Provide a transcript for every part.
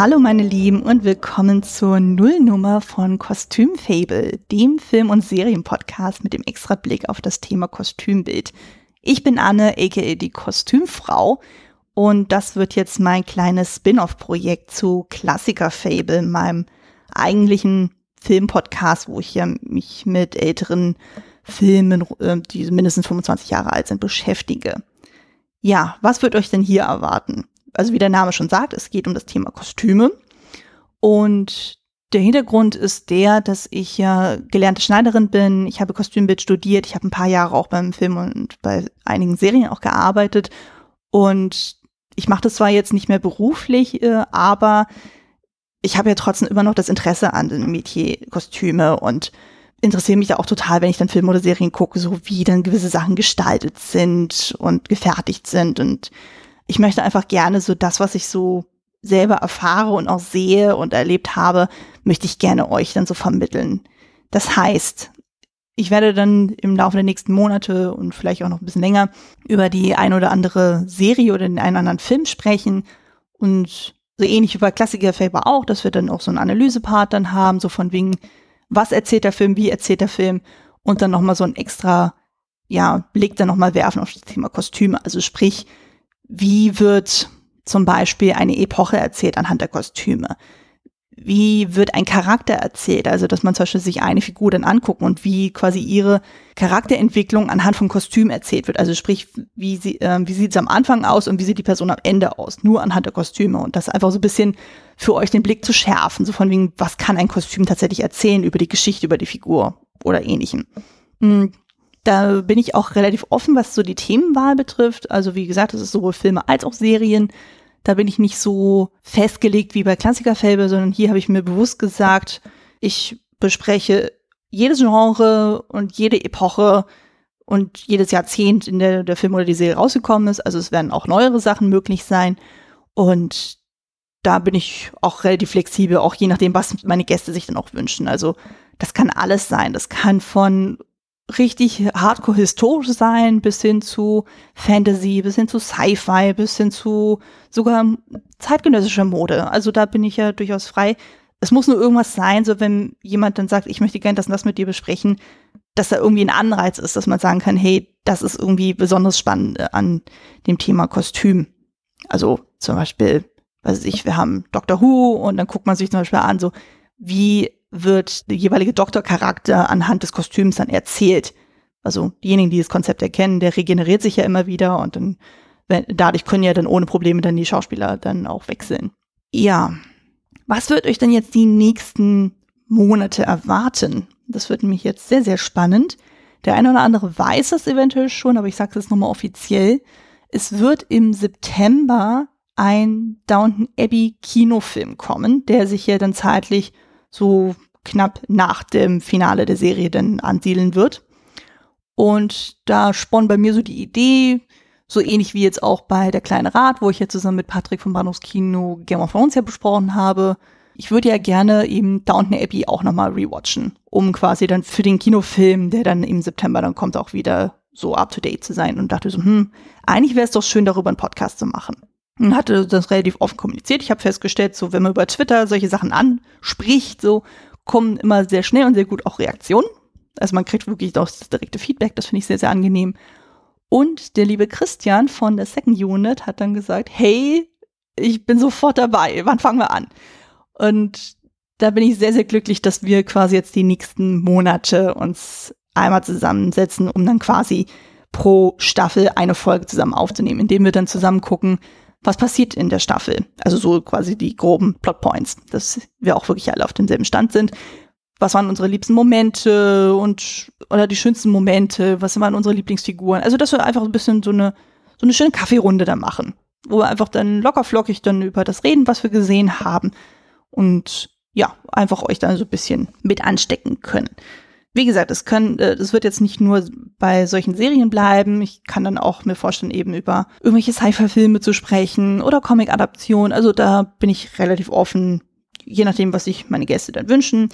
Hallo meine Lieben und willkommen zur Nullnummer von Kostümfable, dem Film- und Serienpodcast mit dem extra Blick auf das Thema Kostümbild. Ich bin Anne, aka die Kostümfrau und das wird jetzt mein kleines Spin-off-Projekt zu Klassiker-Fable, meinem eigentlichen Filmpodcast, wo ich ja mich mit älteren Filmen, äh, die mindestens 25 Jahre alt sind, beschäftige. Ja, was wird euch denn hier erwarten? Also wie der Name schon sagt, es geht um das Thema Kostüme. Und der Hintergrund ist der, dass ich ja gelernte Schneiderin bin. Ich habe Kostümbild studiert. Ich habe ein paar Jahre auch beim Film und bei einigen Serien auch gearbeitet. Und ich mache das zwar jetzt nicht mehr beruflich, äh, aber ich habe ja trotzdem immer noch das Interesse an den Metier-Kostüme und interessiere mich da auch total, wenn ich dann Filme oder Serien gucke, so wie dann gewisse Sachen gestaltet sind und gefertigt sind. Und ich möchte einfach gerne so das, was ich so selber erfahre und auch sehe und erlebt habe, möchte ich gerne euch dann so vermitteln. Das heißt, ich werde dann im Laufe der nächsten Monate und vielleicht auch noch ein bisschen länger über die ein oder andere Serie oder den einen oder anderen Film sprechen und so ähnlich wie bei Klassiker Faber auch, dass wir dann auch so einen Analysepart dann haben, so von wegen, was erzählt der Film, wie erzählt der Film und dann nochmal so ein extra, ja, Blick dann nochmal werfen auf das Thema Kostüme. Also sprich, wie wird zum Beispiel eine Epoche erzählt anhand der Kostüme? Wie wird ein Charakter erzählt? Also, dass man zum Beispiel sich eine Figur dann angucken und wie quasi ihre Charakterentwicklung anhand von Kostüm erzählt wird. Also sprich, wie, sie, äh, wie sieht es am Anfang aus und wie sieht die Person am Ende aus? Nur anhand der Kostüme. Und das einfach so ein bisschen für euch den Blick zu schärfen. So von wegen, was kann ein Kostüm tatsächlich erzählen über die Geschichte, über die Figur oder ähnlichem. Mhm. Da bin ich auch relativ offen, was so die Themenwahl betrifft. Also wie gesagt, es ist sowohl Filme als auch Serien. Da bin ich nicht so festgelegt wie bei Klassikerfilme, sondern hier habe ich mir bewusst gesagt, ich bespreche jedes Genre und jede Epoche und jedes Jahrzehnt, in der der Film oder die Serie rausgekommen ist. Also es werden auch neuere Sachen möglich sein. Und da bin ich auch relativ flexibel, auch je nachdem, was meine Gäste sich dann auch wünschen. Also das kann alles sein. Das kann von richtig hardcore historisch sein, bis hin zu Fantasy, bis hin zu Sci-Fi, bis hin zu sogar zeitgenössischer Mode. Also da bin ich ja durchaus frei. Es muss nur irgendwas sein, so wenn jemand dann sagt, ich möchte gerne das und das mit dir besprechen, dass da irgendwie ein Anreiz ist, dass man sagen kann, hey, das ist irgendwie besonders spannend äh, an dem Thema Kostüm. Also zum Beispiel, weiß ich, wir haben Doctor Who und dann guckt man sich zum Beispiel an, so wie wird der jeweilige Doktorcharakter anhand des Kostüms dann erzählt. Also diejenigen, die das Konzept erkennen, der regeneriert sich ja immer wieder und dann wenn, dadurch können ja dann ohne Probleme dann die Schauspieler dann auch wechseln. Ja, was wird euch denn jetzt die nächsten Monate erwarten? Das wird nämlich jetzt sehr, sehr spannend. Der eine oder andere weiß das eventuell schon, aber ich sage es nochmal offiziell. Es wird im September ein Downton Abbey Kinofilm kommen, der sich ja dann zeitlich so knapp nach dem Finale der Serie dann ansiedeln wird. Und da spann bei mir so die Idee, so ähnlich wie jetzt auch bei Der kleine Rat, wo ich ja zusammen mit Patrick vom Bahnhofskino Game of Thrones ja besprochen habe. Ich würde ja gerne eben Downton Abbey auch nochmal rewatchen, um quasi dann für den Kinofilm, der dann im September dann kommt, auch wieder so up to date zu sein und dachte so, hm, eigentlich wäre es doch schön, darüber einen Podcast zu machen und hatte das relativ offen kommuniziert. Ich habe festgestellt, so wenn man über Twitter solche Sachen anspricht, so kommen immer sehr schnell und sehr gut auch Reaktionen. Also man kriegt wirklich auch das direkte Feedback, das finde ich sehr, sehr angenehm. Und der liebe Christian von der Second Unit hat dann gesagt, hey, ich bin sofort dabei, wann fangen wir an? Und da bin ich sehr, sehr glücklich, dass wir quasi jetzt die nächsten Monate uns einmal zusammensetzen, um dann quasi pro Staffel eine Folge zusammen aufzunehmen, indem wir dann zusammen gucken, was passiert in der Staffel. Also so quasi die groben Plotpoints, dass wir auch wirklich alle auf demselben Stand sind. Was waren unsere liebsten Momente und oder die schönsten Momente? Was waren unsere Lieblingsfiguren? Also dass wir einfach ein bisschen so eine so eine schöne Kaffeerunde da machen, wo wir einfach dann lockerflockig dann über das reden, was wir gesehen haben und ja einfach euch dann so ein bisschen mit anstecken können wie gesagt, es können, äh, es wird jetzt nicht nur bei solchen Serien bleiben. Ich kann dann auch mir vorstellen, eben über irgendwelche Sci-Fi-Filme zu sprechen oder Comic-Adaptionen. Also da bin ich relativ offen, je nachdem, was sich meine Gäste dann wünschen.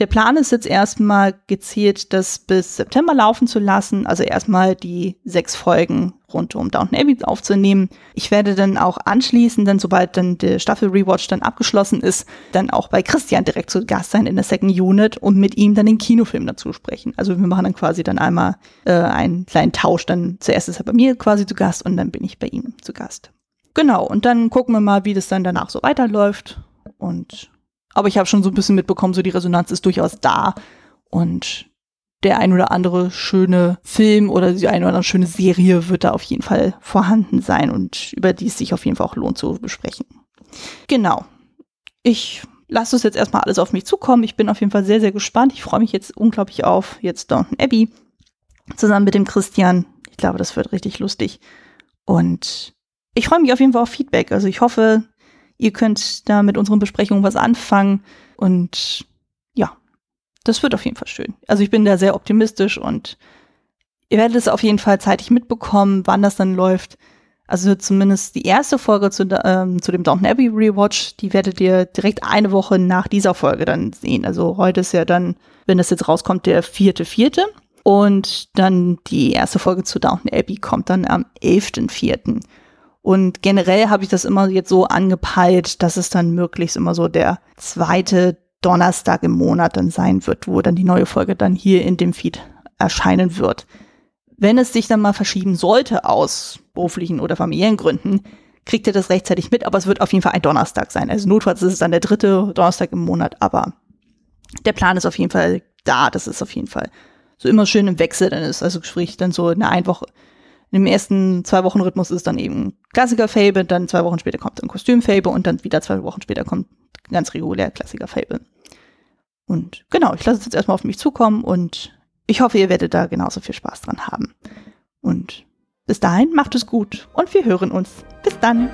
Der Plan ist jetzt erstmal gezielt, das bis September laufen zu lassen. Also erstmal die sechs Folgen rund um Downton Abbey aufzunehmen. Ich werde dann auch anschließend, dann sobald dann der Staffel Rewatch dann abgeschlossen ist, dann auch bei Christian direkt zu Gast sein in der Second Unit und mit ihm dann den Kinofilm dazu sprechen. Also wir machen dann quasi dann einmal äh, einen kleinen Tausch. Dann zuerst ist er bei mir quasi zu Gast und dann bin ich bei ihm zu Gast. Genau, und dann gucken wir mal, wie das dann danach so weiterläuft. Und aber ich habe schon so ein bisschen mitbekommen, so die Resonanz ist durchaus da. Und der ein oder andere schöne Film oder die eine oder andere schöne Serie wird da auf jeden Fall vorhanden sein und über die es sich auf jeden Fall auch lohnt zu besprechen. Genau. Ich lasse es jetzt erstmal alles auf mich zukommen. Ich bin auf jeden Fall sehr, sehr gespannt. Ich freue mich jetzt unglaublich auf jetzt Downton Abbey zusammen mit dem Christian. Ich glaube, das wird richtig lustig. Und ich freue mich auf jeden Fall auf Feedback. Also ich hoffe, ihr könnt da mit unseren Besprechungen was anfangen und ja, das wird auf jeden Fall schön. Also ich bin da sehr optimistisch und ihr werdet es auf jeden Fall zeitig mitbekommen, wann das dann läuft. Also zumindest die erste Folge zu, ähm, zu dem Downton Abbey Rewatch, die werdet ihr direkt eine Woche nach dieser Folge dann sehen. Also heute ist ja dann, wenn das jetzt rauskommt, der vierte, vierte. Und dann die erste Folge zu Downton Abbey kommt dann am elften, vierten. Und generell habe ich das immer jetzt so angepeilt, dass es dann möglichst immer so der zweite Donnerstag im Monat dann sein wird, wo dann die neue Folge dann hier in dem Feed erscheinen wird. Wenn es sich dann mal verschieben sollte aus beruflichen oder familiären Gründen, kriegt ihr das rechtzeitig mit, aber es wird auf jeden Fall ein Donnerstag sein. Also notfalls ist es dann der dritte Donnerstag im Monat, aber der Plan ist auf jeden Fall da, das ist auf jeden Fall so immer schön im Wechsel dann ist. Also sprich dann so eine Einwoche, im ersten zwei Wochen Rhythmus ist dann eben Klassiker Fable, dann zwei Wochen später kommt dann Kostüm Fable und dann wieder zwei Wochen später kommt ganz regulär Klassiker Fable. Und genau, ich lasse es jetzt erstmal auf mich zukommen und ich hoffe, ihr werdet da genauso viel Spaß dran haben. Und bis dahin macht es gut und wir hören uns. Bis dann.